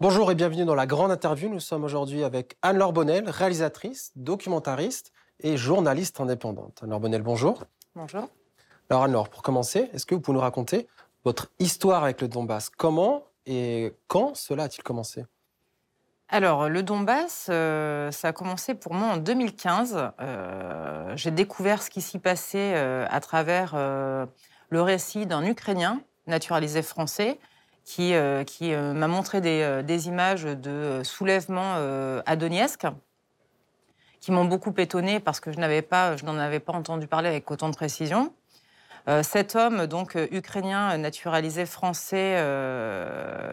Bonjour et bienvenue dans la grande interview. Nous sommes aujourd'hui avec Anne-Laure Bonnel, réalisatrice, documentariste et journaliste indépendante. Anne-Laure Bonnel, bonjour. Bonjour. Alors Anne-Laure, pour commencer, est-ce que vous pouvez nous raconter votre histoire avec le Donbass? Comment et quand cela a-t-il commencé? Alors, le Donbass, euh, ça a commencé pour moi en 2015. Euh, j'ai découvert ce qui s'y passait euh, à travers le récit d'un Ukrainien naturalisé français qui, qui m'a montré des, des, images de soulèvement à Donetsk qui m'ont beaucoup étonnée parce que je n'en avais pas entendu parler avec autant de précision. cet homme, donc ukrainien naturalisé français,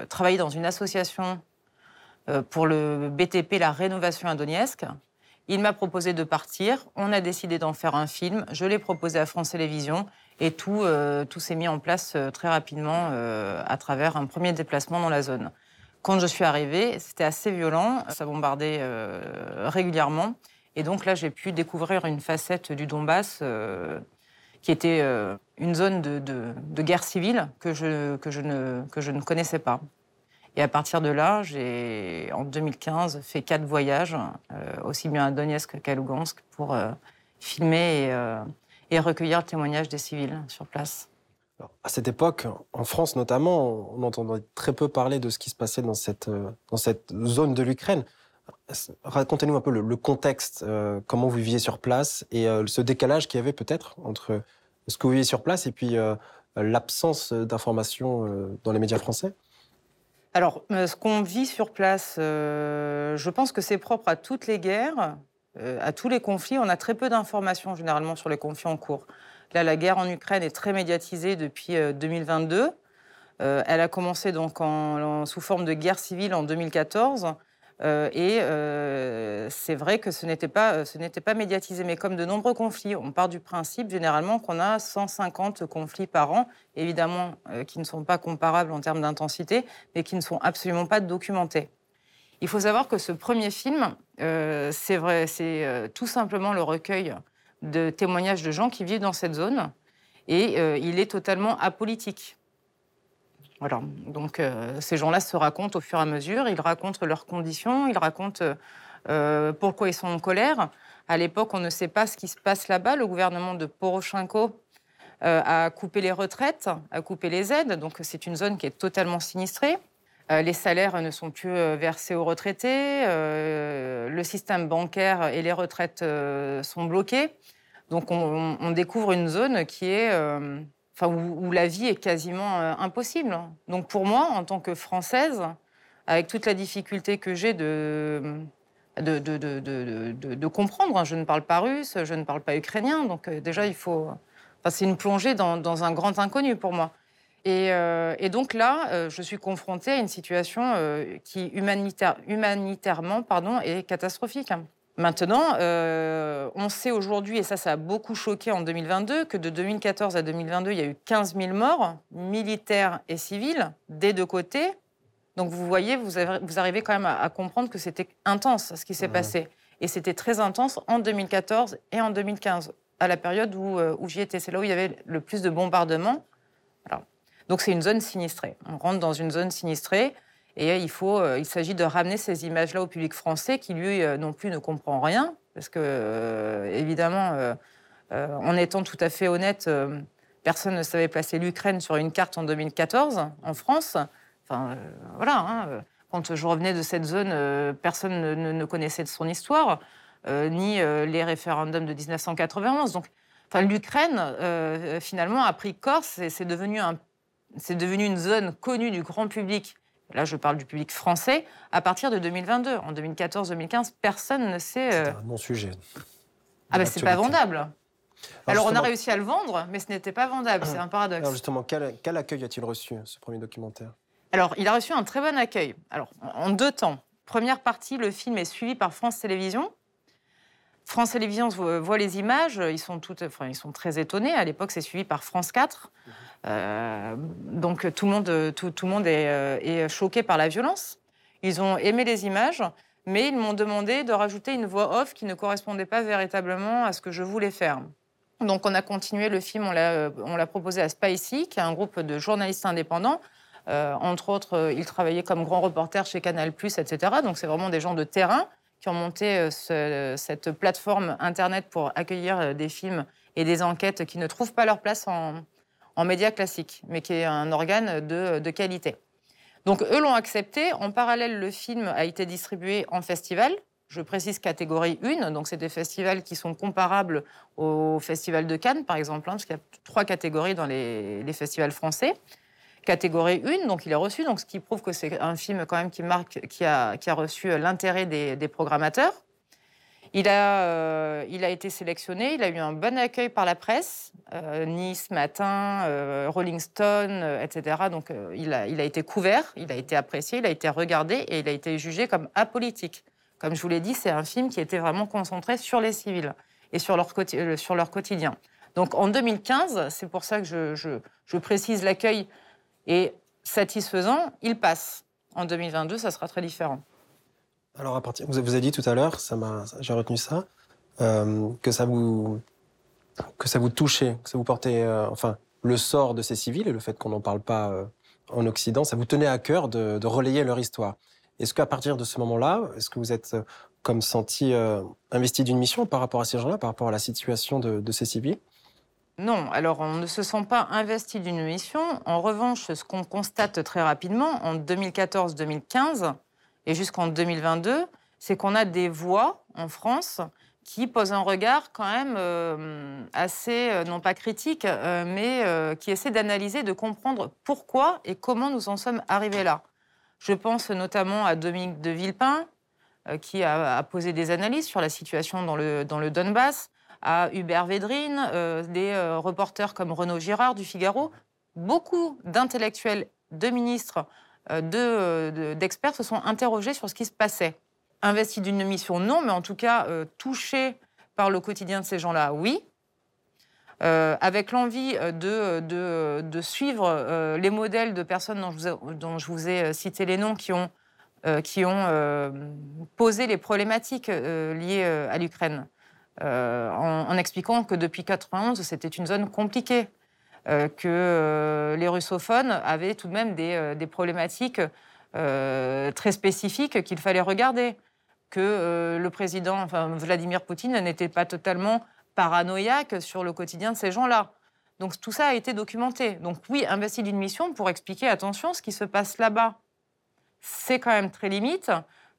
travaillait dans une association euh, pour le BTP, la rénovation à Donetsk. Il m'a proposé de partir. On a décidé d'en faire un film. Je l'ai proposé à France Télévisions et tout, euh, tout s'est mis en place euh, très rapidement à travers un premier déplacement dans la zone. Quand je suis arrivée, c'était assez violent. Ça bombardait régulièrement. Et donc là, j'ai pu découvrir une facette du Donbass qui était une zone de, guerre civile que je, ne, connaissais pas. Et à partir de là, j'ai, en 2015, fait quatre voyages, euh, aussi bien à Donetsk qu'à Lugansk, pour euh, filmer euh, et, recueillir le témoignage des civils sur place. à cette époque, en France notamment, on entendait très peu parler de ce qui se passait dans cette, dans cette zone de l'Ukraine. Racontez-nous un peu le, contexte, comment vous viviez sur place et ce décalage qu'il y avait peut-être entre ce que vous viviez sur place et puis l'absence d'informations dans les médias français? Alors, euh, ce qu'on vit sur place, euh, je pense que c'est propre à toutes les guerres, euh, à tous les conflits. On a très peu d'informations généralement sur les conflits en cours. Là, la guerre en Ukraine est très médiatisée depuis 2022. elle a commencé donc sous forme de guerre civile en 2014. Euh, et euh, c'est vrai que ce n'était pas, ce n'était pas médiatisé. Mais comme de nombreux conflits, on part du principe généralement qu'on a 150 conflits par an, évidemment euh, qui ne sont pas comparables en termes d'intensité, mais qui ne sont absolument pas documentés. Il faut savoir que ce premier film, c'est vrai, c'est tout simplement le recueil de témoignages de gens qui vivent dans cette zone, et il est totalement apolitique. Voilà. Donc euh, ces gens-là se racontent au fur et à mesure, ils racontent leurs conditions, ils racontent euh, pourquoi ils sont en colère. À l'époque, on ne sait pas ce qui se passe là-bas. Le gouvernement de Poroshenko euh, a coupé les retraites, a coupé les aides, donc c'est une zone qui est totalement sinistrée. Les salaires ne sont plus versés aux retraités, le système bancaire et les retraites sont bloqués. Donc on, découvre une zone qui est enfin, où, la vie est quasiment euh, impossible. Donc pour moi, en tant que Française, avec toute la difficulté que j'ai de de, comprendre, hein, je ne parle pas russe, je ne parle pas ukrainien, donc euh, déjà il faut... C'est une plongée dans, un grand inconnu pour moi. Et, euh, et donc là, je suis confrontée à une situation qui humanitaire, humanitairement pardon, est catastrophique. Maintenant, euh, on sait aujourd'hui, et ça, ça a beaucoup choqué en 2022, que de 2014 à 2022, il y a eu 15 000 morts, militaires et civils, des deux côtés. Donc vous voyez, vous, arrivez quand même à, comprendre que c'était intense ce qui s'est passé. Et c'était très intense en 2014 et en 2015, à la période où, euh, où j'y étais. C'est là où il y avait le plus de bombardements. Donc c'est une zone sinistrée. On rentre dans une zone sinistrée. Et il, faut, euh, il s'agit de ramener ces images-là au public français qui, lui, euh, non plus ne comprend rien. Parce que, euh, évidemment, en étant tout à fait honnête, personne ne savait placer l'Ukraine sur une carte en 2014 en France. Enfin, voilà. Hein, quand je revenais de cette zone, personne ne, connaissait de son histoire, ni les référendums de 1991. Donc, l'Ukraine, finalement, a pris corps. C'est devenu, un, devenu une zone connue du grand public là je parle du public français, à partir de 2022. En 2014-2015, personne ne sait. C'est euh, un bon sujet. Ah ben c'est pas vendable. Alors, on a réussi à le vendre, mais ce n'était pas vendable, c'est un paradoxe. Alors justement, quel, quel accueil a-t-il reçu, ce premier documentaire? Alors, il a reçu un très bon accueil. Alors, en deux temps. Première partie, le film est suivi par France Télévisions, France Télévisions voit les images, ils sont, toutes, enfin, ils sont très étonnés. À l'époque, c'est suivi par France 4. Euh, donc tout le monde, tout, le monde euh, est, choqué par la violence. Ils ont aimé les images, mais ils m'ont demandé de rajouter une voix off qui ne correspondait pas véritablement à ce que je voulais faire. Donc on a continué le film, on l'a proposé à Spicy, qui est un groupe de journalistes indépendants, entre autres, il travaillait comme grand reporter chez Canal+, etc. Donc c'est vraiment des gens de terrain qui ont monté cette plateforme Internet pour accueillir des films et des enquêtes qui ne trouvent pas leur place en, médias classiques, mais qui est un organe de qualité. Donc eux l'ont accepté. En parallèle, le film a été distribué en festival. Je précise catégorie 1, donc c'est des festivals qui sont comparables au Festival de Cannes, par exemple, hein, parce qu'il y a trois catégories dans les, festivals français. Catégorie 1, donc il est reçu, donc ce qui prouve que c'est un film quand même qui marque, qui a, reçu l'intérêt des programmateurs. Il a, euh, il a été sélectionné, il a eu un bon accueil par la presse, euh, Nice Matin, euh, Rolling Stone, etc. Donc il, a, il a été couvert, il a été apprécié, il a été regardé et il a été jugé comme apolitique. Comme je vous l'ai dit, c'est un film qui était vraiment concentré sur les civils et sur leur, quotidien. Donc en 2015, c'est pour ça que je, je précise l'accueil est satisfaisant, il passe. En 2022, ça sera très différent. Alors, à partir, vous avez dit tout à l'heure, j'ai retenu ça, euh, que ça vous, que ça vous touchait, que ça vous portait, euh, enfin, le sort de ces civils et le fait qu'on n'en parle pas euh, en Occident, ça vous tenait à cœur de, relayer leur histoire. Est-ce qu'à partir de ce moment-là, est-ce que vous êtes comme senti investi d'une mission par rapport à ces gens-là, par rapport à la situation de ces civils? Non, alors on ne se sent pas investi d'une mission. En revanche, ce qu'on constate très rapidement, en 2014-2015, et jusqu'en 2022, c'est qu'on a des voix en France qui posent un regard quand même euh, assez, euh, non pas critique, euh, mais qui essaie d'analyser, de comprendre pourquoi et comment nous en sommes arrivés là. Je pense notamment à Dominique de Villepin, qui a, posé des analyses sur la situation dans le, dans le Donbass, à Hubert Védrine, des reporters comme Renaud Girard du Figaro, beaucoup d'intellectuels, de ministres euh, d'experts se sont interrogés sur ce qui se passait. Investis d'une mission, non, mais en tout cas euh, touchés par le quotidien de ces gens-là, oui. Euh, avec l'envie de, de, suivre les modèles de personnes dont je vous ai, dont je vous ai cité les noms qui ont, qui ont posé les problématiques liées à l'Ukraine, en, en, expliquant que depuis 91, c'était une zone compliquée, euh, que euh, les russophones avaient tout de même des, euh, problématiques très spécifiques qu'il fallait regarder, que le président, enfin Vladimir Poutine, n'était pas totalement paranoïaque sur le quotidien de ces gens-là. Donc tout ça a été documenté. Donc oui, investi d'une mission pour expliquer, attention, ce qui se passe là-bas, c'est quand même très limite.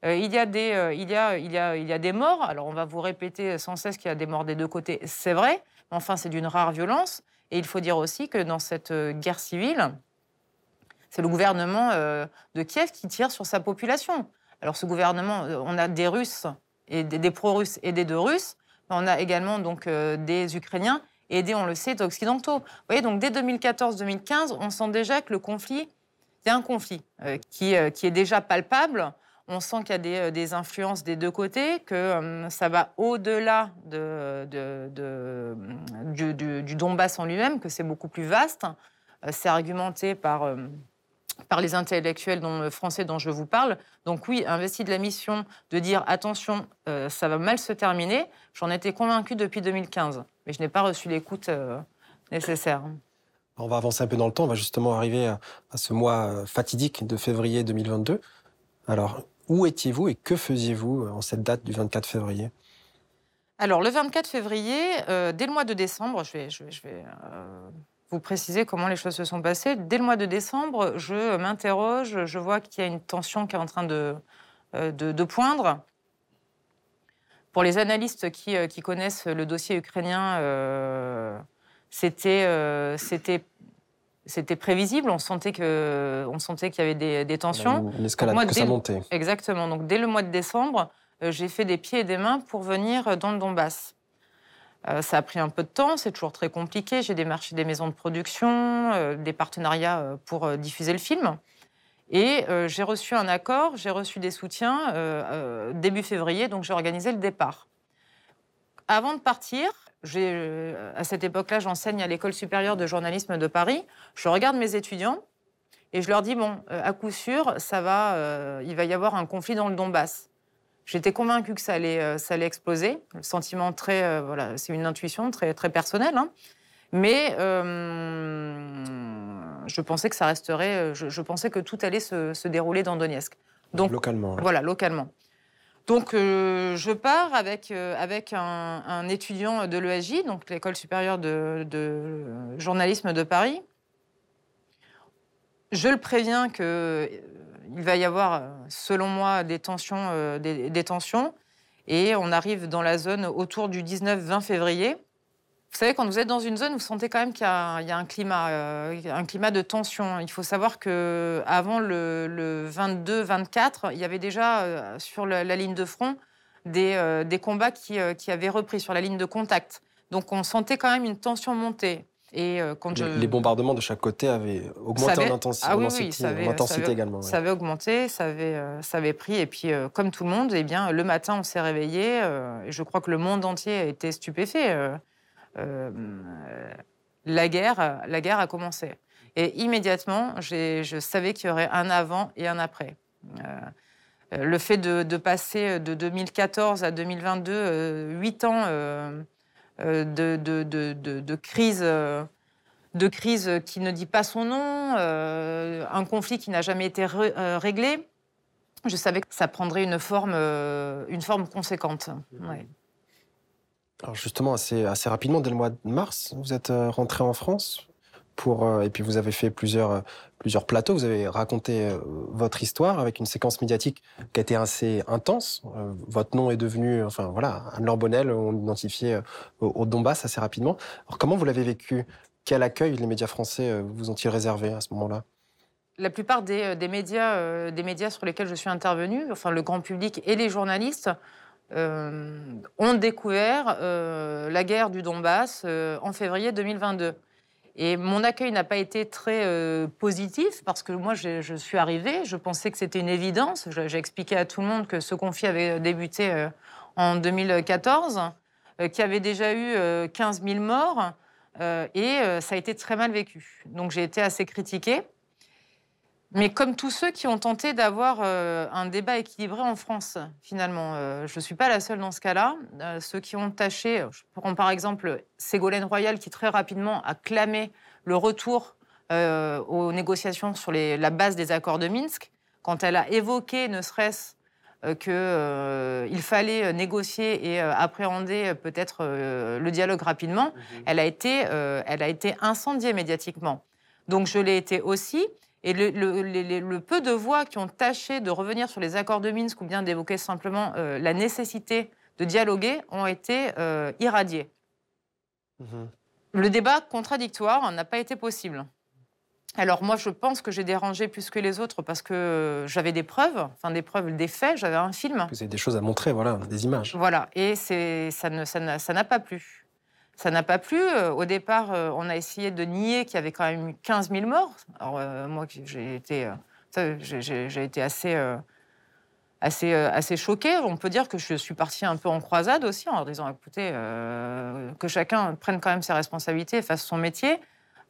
Il, y a des, il, y a, il, y a, il y a des morts. Alors on va vous répéter sans cesse qu'il y a des morts des deux côtés, c'est vrai. Enfin, c'est d'une rare violence. Et il faut dire aussi que dans cette euh, guerre civile, c'est le gouvernement euh, de Kiev qui tire sur sa population. Alors ce gouvernement, euh, on a des Russes et des, pro-russes et des deux Russes, mais on a également donc des Ukrainiens et des, on le sait, occidentaux. Vous voyez, donc dès 2014-2015, on sent déjà que le conflit, il y a un conflit qui, qui est déjà palpable. On sent qu'il y a des, influences des deux côtés, que euh, ça va au-delà de, du, Donbass en lui-même, que c'est beaucoup plus vaste. Euh, c'est argumenté par, euh, par les intellectuels dont, français dont je vous parle. Donc oui, investi de la mission de dire attention, ça va mal se terminer, j'en étais convaincu depuis 2015, mais je n'ai pas reçu l'écoute nécessaire. On va avancer un peu dans le temps, on va justement arriver à, à ce mois fatidique de février 2022. Alors, où étiez-vous et que faisiez-vous euh, en cette date du 24 février? Alors, le 24 février, euh, dès le mois de décembre, je vais, euh, vous préciser comment les choses se sont passées. Dès le mois de décembre, je m'interroge, je vois qu'il y a une tension qui est en train de, de, poindre. Pour les analystes qui, qui, connaissent le dossier ukrainien, c'était c'était prévisible. On sentait que, on sentait qu'il y avait des, tensions. L'escalade que ça montait. Exactement. Donc dès le mois de décembre, euh, j'ai fait des pieds et des mains pour venir dans le Donbass. Euh, ça a pris un peu de temps, c'est toujours très compliqué. J'ai démarché des maisons de production, euh, des partenariats pour diffuser le film. Et j'ai reçu un accord, j'ai reçu des soutiens début février, donc j'ai organisé le départ. Avant de partir, euh, à cette époque-là, j'enseigne à l'école supérieure de journalisme de Paris. Je regarde mes étudiants et je leur dis bon, euh, à coup sûr, ça va, euh, il va y avoir un conflit dans le Donbass. J'étais convaincue que ça allait, ça allait exploser. Le sentiment très, voilà, c'est une intuition très très personnelle, hein. mais je pensais que ça resterait, je, pensais que tout allait se, dérouler dans Donetsk. Donc, localement. Voilà, localement. Donc, je pars avec, avec un, étudiant de l'ESJ, donc l'École supérieure de, journalisme de Paris. Je le préviens qu'il va y avoir, selon moi, des des tensions. Et on arrive dans la zone autour du 19-20 février. Vous savez, quand vous êtes dans une zone, vous sentez quand même qu'il y, a un climat, euh, un climat de tension. Il faut savoir que avant le, 22-24, il y avait déjà euh, sur la, ligne de front des, euh, des combats qui, qui, avaient repris sur la ligne de contact. Donc on sentait quand même une tension monter. Et quand les, bombardements de chaque côté avaient augmenté en intensité, ah oui, ça avait, intensité également. Ça avait augmenté, ça avait, ça avait pris. Et puis, comme tout le monde, eh bien, le matin, on s'est réveillé. et je crois que le monde entier a été stupéfait. Euh, la, guerre, la guerre a commencé. Et immédiatement, je savais qu'il y aurait un avant et un après. Euh, le fait de, passer de 2014 à 2022, huit ans de, de, crise de crise qui ne dit pas son nom, un conflit qui n'a jamais été réglé, je savais que ça prendrait une forme, une forme conséquente. Ouais. Alors justement, assez, assez rapidement, dès le mois de mars, vous êtes euh, rentré en France pour, euh, et puis vous avez fait plusieurs, euh, plusieurs plateaux, vous avez raconté votre histoire avec une séquence médiatique qui a été assez intense. Votre nom est devenu, enfin voilà, Anne-Laure Bonnel, on l'identifiait au, Donbass assez rapidement. Alors comment vous l'avez vécu? Quel accueil les médias français vous ont-ils réservé à ce moment-là? La plupart des, des médias, des médias sur lesquels je suis intervenue, enfin le grand public et les journalistes, ont découvert euh, la guerre du Donbass euh, en février 2022. Et mon accueil n'a pas été très positif parce que moi, je, suis arrivée, je pensais que c'était une évidence. J'ai expliqué à tout le monde que ce conflit avait débuté en 2014, qu'il y avait déjà eu 15 000 morts et ça a été très mal vécu. Donc j'ai été assez critiquée. Mais comme tous ceux qui ont tenté d'avoir euh, un débat équilibré en France, finalement, euh, je ne suis pas la seule dans ce cas-là. Euh, ceux qui ont tâché, je prends par exemple Ségolène Royal qui très rapidement a clamé le retour aux négociations sur la base des accords de Minsk, quand elle a évoqué ne serait-ce qu'il fallait négocier et appréhender peut-être le dialogue rapidement, mhm. elle, a été, elle a été incendiée médiatiquement. Donc je l'ai été aussi. Et le, peu de voix qui ont tâché de revenir sur les accords de Minsk ou bien d'évoquer simplement euh, la nécessité de dialoguer ont été euh, irradiées. Mhm. Le débat contradictoire n'a pas été possible. Alors moi, je pense que j'ai dérangé plus que les autres parce que j'avais des preuves, enfin des preuves, des faits, j'avais un film. Vous avez des choses à montrer, voilà, des images. Voilà, et ça n'a ça pas plu. Ça n'a pas plu. Euh, au départ, euh, on a essayé de nier qu'il y avait quand même eu 15 000 morts. Alors, euh, moi, j'ai été, assez, assez choquée. On peut dire que je suis partie un peu en croisade aussi, en disant écoutez, que chacun prenne quand même ses responsabilités et fasse son métier.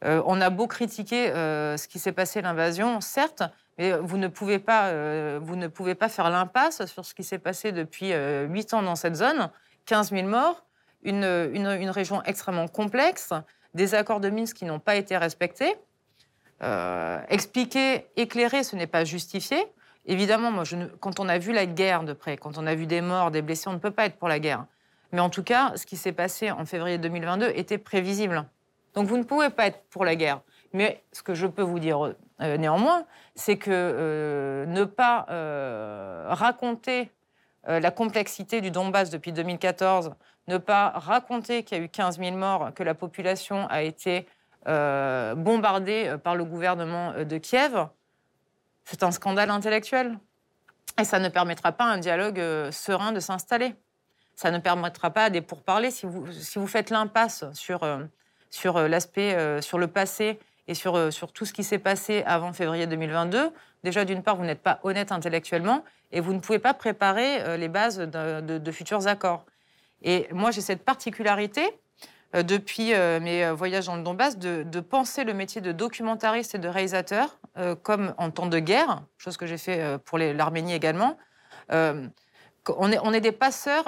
on a beau critiquer ce qui s'est passé, l'invasion, certes, mais vous ne pouvez pas, vous ne pouvez pas faire l'impasse sur ce qui s'est passé depuis 8 ans dans cette zone. 15 000 morts une, région extrêmement complexe, des accords de Minsk qui n'ont pas été respectés. Euh, expliquer, éclairer, ce n'est pas justifié. Évidemment, moi, quand on a vu la guerre de près, quand on a vu des morts, des blessés, on ne peut pas être pour la guerre. Mais en tout cas, ce qui s'est passé en février 2022 était prévisible. Donc vous ne pouvez pas être pour la guerre. Mais ce que je peux vous dire euh, néanmoins, c'est que euh, ne pas raconter la complexité du Donbass depuis 2014 ne pas raconter qu'il y a eu 15 000 morts, que la population a été euh, bombardée euh, par le gouvernement euh, de Kiev, c'est un scandale intellectuel. Et ça ne permettra pas un dialogue serein de s'installer. Ça ne permettra pas des pourparlers. Si vous, si vous faites l'impasse sur, sur l'aspect, sur le passé et sur, sur tout ce qui s'est passé avant février 2022, déjà d'une part, vous n'êtes pas honnête intellectuellement et vous ne pouvez pas préparer les bases de futurs accords. Et moi, j'ai cette particularité, euh, depuis euh, mes euh, voyages dans le Donbass, de, penser le métier de documentariste et de réalisateur comme en temps de guerre, chose que j'ai fait pour l'Arménie également. On est, des passeurs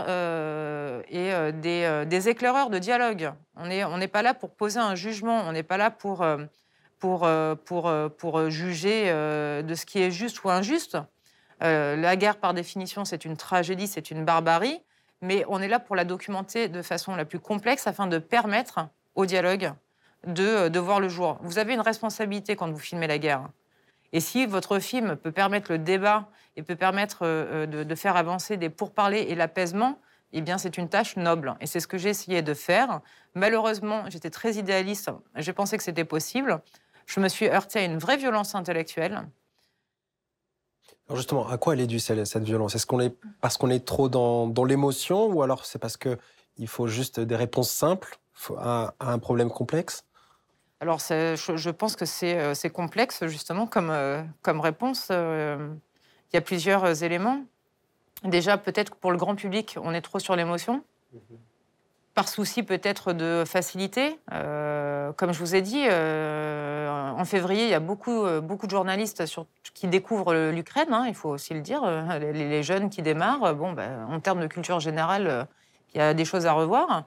et des, éclaireurs de dialogue. On n'est pas là pour poser un jugement, on n'est pas là pour, pour, pour, pour juger de ce qui est juste ou injuste. la guerre, par définition, c'est une tragédie, c'est une barbarie, mais on est là pour la documenter de façon la plus complexe afin de permettre au dialogue de, de voir le jour. Vous avez une responsabilité quand vous filmez la guerre. Et si votre film peut permettre le débat et peut permettre euh, euh, de, faire avancer des pourparlers et l'apaisement, eh bien, c'est une tâche noble. Et c'est ce que j'ai essayé de faire. Malheureusement, j'étais très idéaliste. J'ai pensé que c'était possible. Je me suis heurtée à une vraie violence intellectuelle. Alors justement, à quoi elle est due cette violence? Est-ce qu'on est parce qu'on est trop dans, dans l'émotion, ou alors c'est parce que il faut juste des réponses simples à un problème complexe? Alors, je, pense que euh, c'est complexe, justement, comme, euh, comme réponse. Euh, il y a plusieurs éléments. Déjà, peut-être que pour le grand public, on est trop sur l'émotion. Mhm. Par souci peut-être de facilité. comme je vous ai dit, en février, il y a beaucoup, beaucoup de journalistes qui découvrent l'Ukraine, hein, il faut aussi le dire. Les, jeunes qui démarrent, bon, ben, en termes de culture générale, il y a des choses à revoir.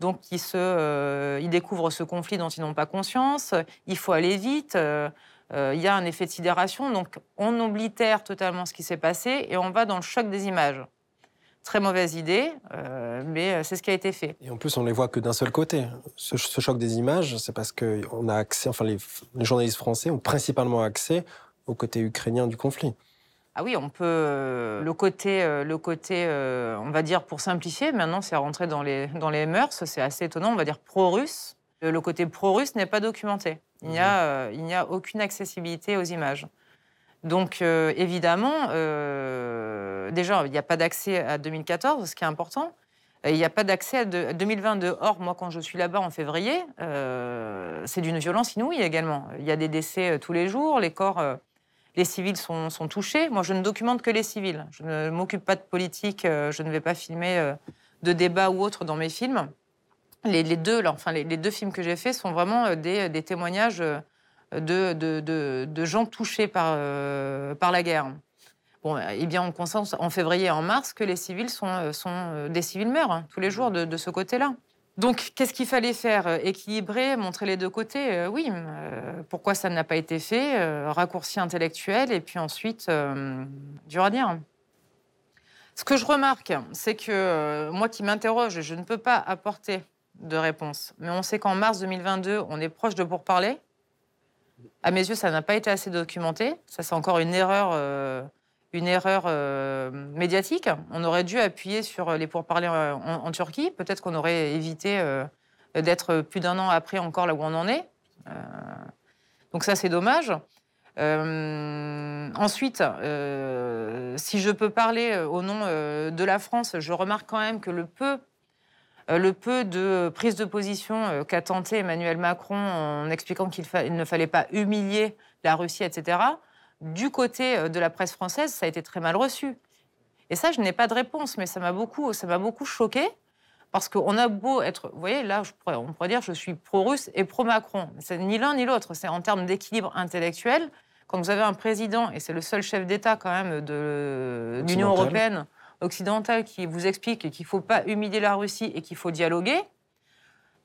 Donc, ils, euh, ils découvrent ce conflit dont ils n'ont pas conscience. Il faut aller vite. Euh, euh, il y a un effet de sidération. Donc, on oblitère totalement ce qui s'est passé et on va dans le choc des images. Très mauvaise idée, mais c'est ce qui a été fait. Et en plus, on ne les voit que d'un seul côté. Ce, choc des images, c'est parce que on a accès, enfin, les journalistes français ont principalement accès au côté ukrainien du conflit. Ah oui, on peut. Euh, le côté, euh, le côté euh, on va dire pour simplifier, maintenant c'est rentré dans les, dans les mœurs, c'est assez étonnant, on va dire pro-russe. Le côté pro-russe n'est pas documenté. Il n'y a, il a aucune accessibilité aux images. Donc évidemment, déjà, il n'y a pas d'accès à 2014, ce qui est important. Il n'y a pas d'accès à 2022. Or, moi, quand je suis là-bas en février, c'est d'une violence inouïe également. Il y a des décès tous les jours, les corps les civils sont, touchés. Moi, je ne documente que les civils. Je ne m'occupe pas de politique, euh, je ne vais pas filmer euh, de débats ou autres dans mes films. Les, deux, enfin, les, deux films que j'ai faits sont vraiment euh, des, témoignages de, gens touchés par, par la guerre. Bon, eh bien, on constate en février et en mars que les civils sont, sont des civils meurent hein, tous les jours de ce côté-là. Donc, qu'est-ce qu'il fallait faire euh, Équilibrer, montrer les deux côtés? Euh, Oui. Euh, pourquoi ça n'a pas été fait Raccourci intellectuel et puis ensuite, dur à dire. Ce que je remarque, c'est que moi qui m'interroge, je ne peux pas apporter de réponse. Mais on sait qu'en mars 2022, on est proche de pourparler. À mes yeux, ça n'a pas été assez documenté. Ça, c'est encore une erreur une erreur euh, médiatique. On aurait dû appuyer sur les pourparlers en, en Turquie. Peut-être qu'on aurait évité euh, d'être plus d'un an après encore là où on en est. Euh, donc ça, c'est dommage. ensuite, si je peux parler au nom de la France, je remarque quand même que le peu, le peu de prise de position qu'a tenté Emmanuel Macron en expliquant qu'il ne fallait pas humilier la Russie, etc., du côté euh, de la presse française, ça a été très mal reçu. Et ça, je n'ai pas de réponse, mais ça m'a beaucoup, ça m'a beaucoup choqué. Parce qu'on a beau être, vous voyez, là, on pourrait dire je suis pro-russe et pro-Macron. C'est ni l'un ni l'autre. C'est en termes d'équilibre intellectuel. Quand vous avez un président, et c'est le seul chef d'État quand même de l'Union européenne occidentale qui vous explique qu'il ne faut pas humilier la Russie et qu'il faut dialoguer,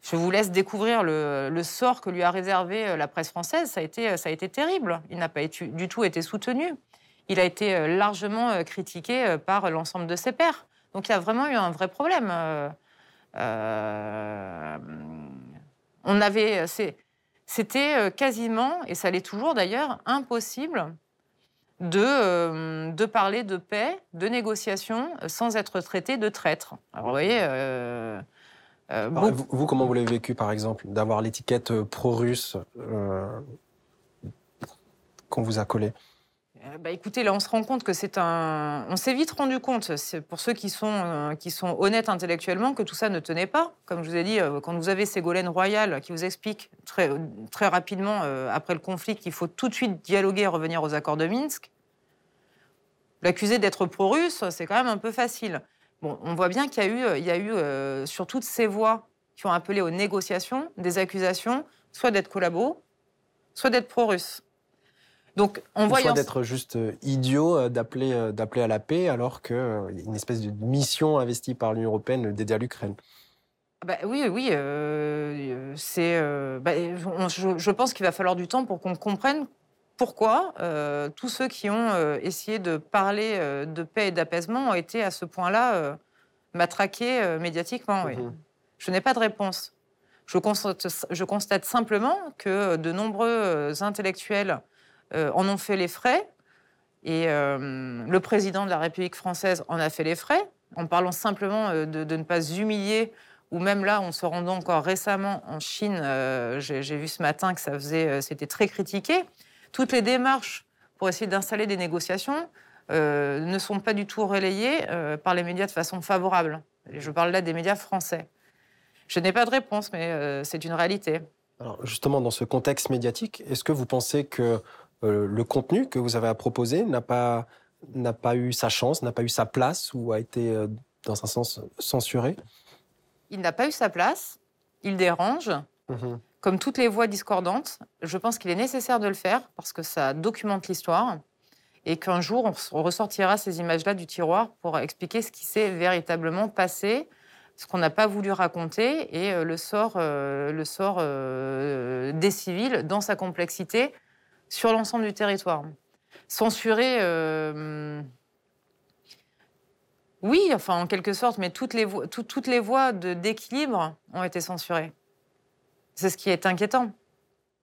je vous laisse découvrir le, sort que lui a réservé euh, la presse française. Ça a été, ça a été terrible. Il n'a pas du tout été soutenu. Il a été euh, largement euh, critiqué par l'ensemble de ses pairs. Donc il y a vraiment eu un vrai problème. on avait, c'était quasiment, et ça l'est toujours d'ailleurs, impossible de, de parler de paix, de négociation, sans être traité de traître. Alors vous voyez, euh, vous, comment vous l'avez vécu, par exemple, d'avoir l'étiquette euh, pro-russe euh, qu'on vous a collée? Bah, écoutez, là, on se rend compte que c'est un. On s'est vite rendu compte, pour ceux qui sont, qui sont honnêtes intellectuellement, que tout ça ne tenait pas. Comme je vous ai dit, quand vous avez Ségolène Royal qui vous explique très, très rapidement, après le conflit, qu'il faut tout de suite dialoguer et revenir aux accords de Minsk, l'accuser d'être pro-russe, c'est quand même un peu facile on voit bien qu'il y a eu, euh, il y a eu euh, sur toutes ces voix qui ont appelé aux négociations, des accusations, soit d'être collabo, soit d'être pro-russe. Donc, on voit. Soit d'être juste euh, idiot d'appeler, d'appeler à la paix, alors qu'il y a une espèce de mission investie par l'Union européenne dédiée à l'Ukraine. bah, oui, oui, euh, c'est. euh, bah, je, je pense qu'il va falloir du temps pour qu'on comprenne pourquoi euh, tous ceux qui ont euh, essayé de parler euh, de paix et d'apaisement ont été à ce point-là euh, matraqués euh, médiatiquement. oui. Mhm. Je n'ai pas de réponse. Je constate, je constate simplement que de nombreux euh, intellectuels euh, en ont fait les frais et euh, le président de la République française en a fait les frais en parlant simplement euh, de, ne pas humilier ou même là, en se rendant encore récemment en Chine, euh, j'ai vu ce matin que ça faisait, euh, c'était très critiqué. Toutes les démarches pour essayer d'installer des négociations euh, ne sont pas du tout relayées euh, par les médias de façon favorable. Je parle là des médias français. Je n'ai pas de réponse, mais euh, c'est une réalité. Alors justement, dans ce contexte médiatique, est-ce que vous pensez que euh, le contenu que vous avez à proposer n'a pas, n'a pas eu sa chance, n'a pas eu sa place ou a été, euh, dans un sens, censuré Il n'a pas eu sa place, il dérange, Mhm. comme toutes les voix discordantes. Je pense qu'il est nécessaire de le faire parce que ça documente l'histoire et qu'un jour, on ressortira ces images-là du tiroir pour expliquer ce qui s'est véritablement passé, ce qu'on n'a pas voulu raconter et euh, le sort, euh, le sort euh, des civils dans sa complexité sur l'ensemble du territoire. Censurer, euh, oui, enfin en quelque sorte, mais toutes les, tout- toutes les voies d'équilibre ont été censurées. C'est ce qui est inquiétant.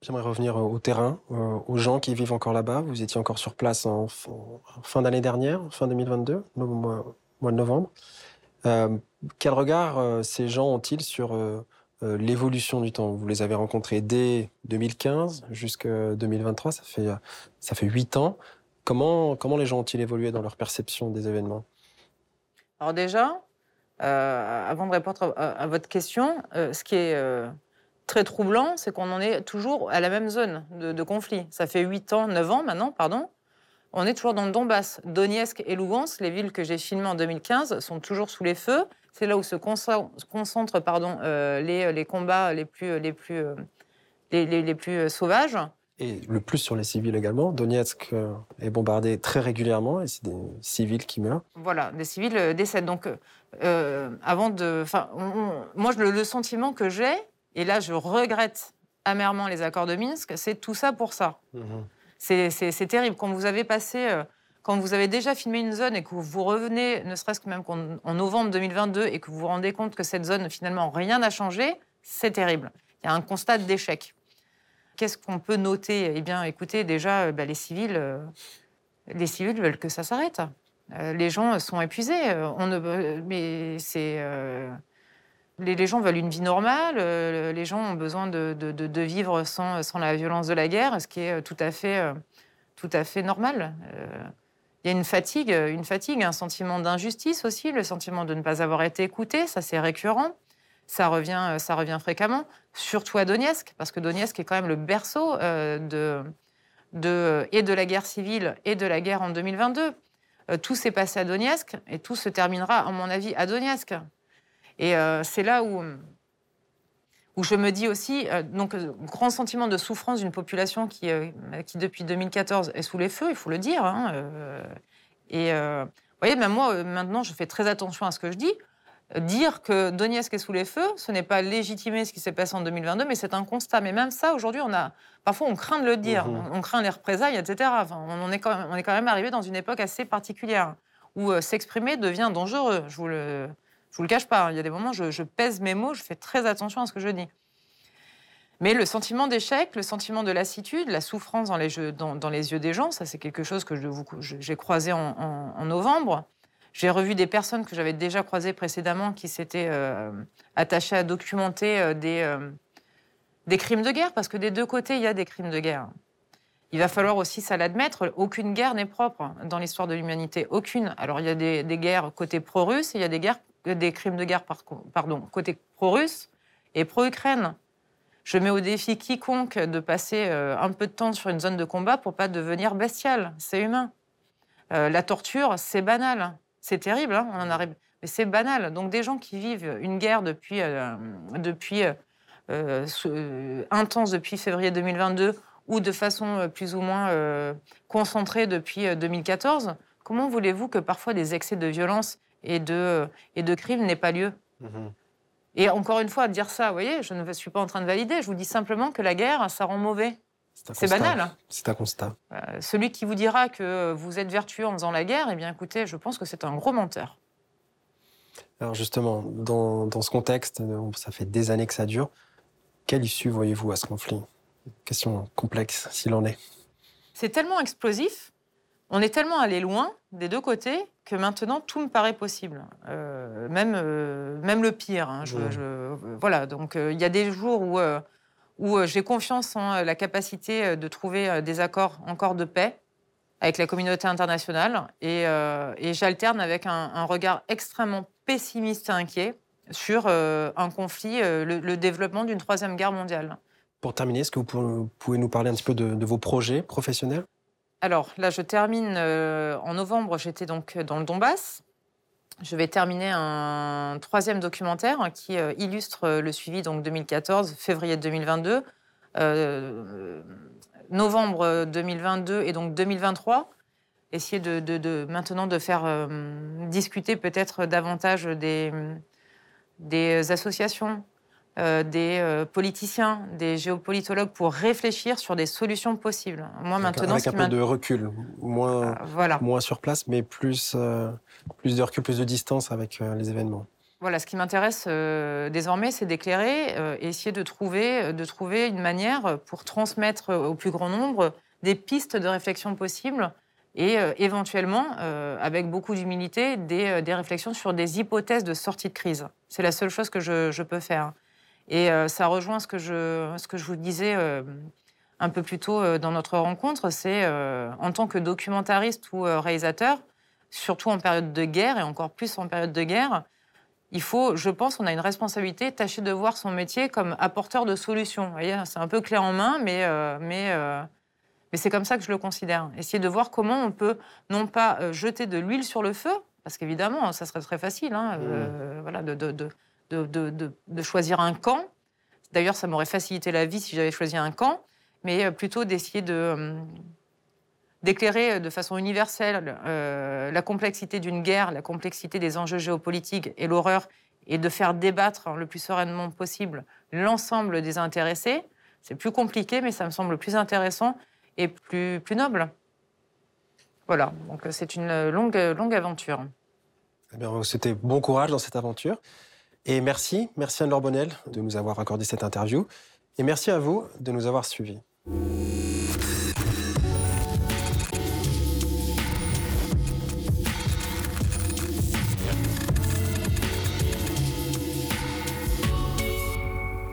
J'aimerais revenir au terrain, euh, aux gens qui vivent encore là-bas. Vous étiez encore sur place en, fin d'année dernière, fin 2022, au mois, mois de novembre. Euh, quel regard ces gens ont-ils sur euh, l'évolution du temps Vous les avez rencontrés dès 2015 jusqu'à 2023, ça fait, euh, ça fait 8 ans. Comment, comment les gens ont-ils évolué dans leur perception des événements? Alors déjà, euh, avant de répondre à, votre question, ce qui est très troublant, c'est qu'on en est toujours à la même zone de, de conflit. Ça fait 8 ans, 9 ans maintenant, pardon. On est toujours dans le Donbass. Donetsk et Lugansk, les villes que j'ai filmées en 2015, sont toujours sous les feux. C'est là où se concentrent pardon, euh, les, les combats les plus, les plus, euh, les, les- les plus euh, sauvages. Et le plus sur les civils également. Donetsk est bombardé très régulièrement et c'est des civils qui meurent. Voilà, des civils décèdent. Donc, euh, avant de. On- moi, le, le sentiment que j'ai, et là, je regrette amèrement les accords de Minsk, c'est tout ça pour ça. C'est c'est terrible. Quand vous avez passé. Quand vous avez déjà filmé une zone et que vous revenez, ne serait-ce que même qu'en en novembre 2022, et que vous vous rendez compte que cette zone, finalement, rien n'a changé, c'est terrible. Il y a un constat d'échec. Qu'est-ce qu'on peut noter? Eh bien, écoutez, déjà, euh, bah, les civils, euh, les civils veulent que ça s'arrête. Euh, les gens sont épuisés. On ne, mais c'est, les, gens veulent une vie normale. les gens ont besoin de, vivre sans, sans la violence de la guerre, ce qui est tout à fait, tout à fait normal. Euh, Il y a une fatigue, une fatigue, un sentiment d'injustice aussi, le sentiment de ne pas avoir été écouté. Ça, c'est récurrent. Ça revient, ça revient fréquemment, surtout à Donetsk, parce que Donetsk est quand même le berceau euh, de, et de la guerre civile et de la guerre en 2022. Euh, tout s'est passé à Donetsk et tout se terminera, à mon avis, à Donetsk. Et euh, c'est là où, où je me dis aussi, euh, donc, euh, grand sentiment de souffrance d'une population qui, euh, qui, depuis 2014, est sous les feux, il faut le dire. hein, euh, et vous voyez, même moi, maintenant, je fais très attention à ce que je dis. Dire que Donetsk est sous les feux, ce n'est pas légitimer ce qui s'est passé en 2022, mais c'est un constat. Mais même ça, aujourd'hui, on a, parfois, on craint de le dire. Mhm. On, on craint les représailles, etc. Enfin, on, est quand même, on est quand même arrivé dans une époque assez particulière où s'exprimer devient dangereux. Je vous le, je vous le cache pas. hein. Il y a des moments, je, je pèse mes mots, je fais très attention à ce que je dis. Mais le sentiment d'échec, le sentiment de lassitude, la souffrance dans les, jeux- dans, les yeux des gens, ça c'est quelque chose que j'ai croisé en, novembre. J'ai revu des personnes que j'avais déjà croisées précédemment qui s'étaient euh, attachées à documenter euh, des, euh, des crimes de guerre, parce que des deux côtés, il y a des crimes de guerre. Il va falloir aussi ça l'admettre, aucune guerre n'est propre dans l'histoire de l'humanité, aucune. Alors il y a des, des guerres côté pro-russe, et il y a des, guerres, des crimes de guerre par, pardon, côté pro-russe et pro-Ukraine. Je mets au défi quiconque de passer euh, un peu de temps sur une zone de combat pour pas devenir bestial. C'est humain. Euh, la torture, c'est banal. C'est terrible, hein, on en arrive. Mais c'est banal. Donc des gens qui vivent une guerre depuis, euh, depuis intense depuis février 2022 ou de façon plus ou moins concentrée depuis euh, 2014, comment voulez-vous que parfois des excès de violence et de, et de crimes n'aient pas lieu Mhm. Et encore une fois, dire ça, vous voyez, je ne suis pas en train de valider, je vous dis simplement que la guerre, ça rend mauvais. C'est banal. Hein. C'est un constat. Euh, celui qui vous dira que vous êtes vertueux en faisant la guerre, eh bien écoutez, je pense que c'est un gros menteur. Alors justement, dans, dans, ce contexte, ça fait des années que ça dure. Quelle issue voyez-vous à ce conflit? Question complexe, s'il en est. C'est tellement explosif, on est tellement allé loin des deux côtés que maintenant tout me paraît possible. Euh, même, euh, même le pire. Hein, voilà, donc il y a des jours où où euh, j'ai confiance en euh, la capacité euh, de trouver des accords encore de paix avec la communauté internationale. Et, j'alterne avec un, regard extrêmement pessimiste et inquiet sur un conflit, le, développement d'une troisième guerre mondiale. Pour terminer, est-ce que vous pouvez nous parler un petit peu de, vos projets professionnels? Alors là, je termine en novembre, j'étais donc dans le Donbass. Je vais terminer un troisième documentaire qui euh, illustre le suivi, donc 2014, février 2022, euh, novembre 2022 et donc 2023. Essayer de, maintenant de faire euh, discuter peut-être davantage des associations, euh, des euh, politiciens, des géopolitologues pour réfléchir sur des solutions possibles. Moi maintenant, avec un peu de recul, moins, euh, voilà. moins sur place, mais plus, plus de recul, plus de distance avec les événements. Voilà, ce qui m'intéresse désormais, c'est d'éclairer et essayer de trouver, de trouver une manière pour transmettre au plus grand nombre des pistes de réflexion possibles et éventuellement, avec beaucoup d'humilité, des, des, réflexions sur des hypothèses de sortie de crise. C'est la seule chose que je, je peux faire. Et euh, ça rejoint ce que je, ce que je vous disais euh, un peu plus tôt euh, dans notre rencontre, c'est en tant que documentariste ou réalisateur, surtout en période de guerre et encore plus en période de guerre, il faut, je pense, on a une responsabilité, tâcher de voir son métier comme apporteur de solutions. Vous voyez, c'est un peu clé en main, mais, mais, mais c'est comme ça que je le considère. Essayer de voir comment on peut, non pas jeter de l'huile sur le feu, parce qu'évidemment, ça serait très facile, hein, mmh. voilà, de, de de, choisir un camp. D'ailleurs, ça m'aurait facilité la vie si j'avais choisi un camp, mais euh, plutôt d'essayer de euh, d'éclairer de façon universelle euh, la complexité d'une guerre, la complexité des enjeux géopolitiques et l'horreur, et de faire débattre le plus sereinement possible l'ensemble des intéressés. C'est plus compliqué, mais ça me semble plus intéressant et plus, plus noble. Voilà, donc c'est une longue, longue aventure. Eh bien, c'était bon courage dans cette aventure. Et merci, merci Anne-Laure Bonnel de nous avoir accordé cette interview. Et merci à vous de nous avoir suivis.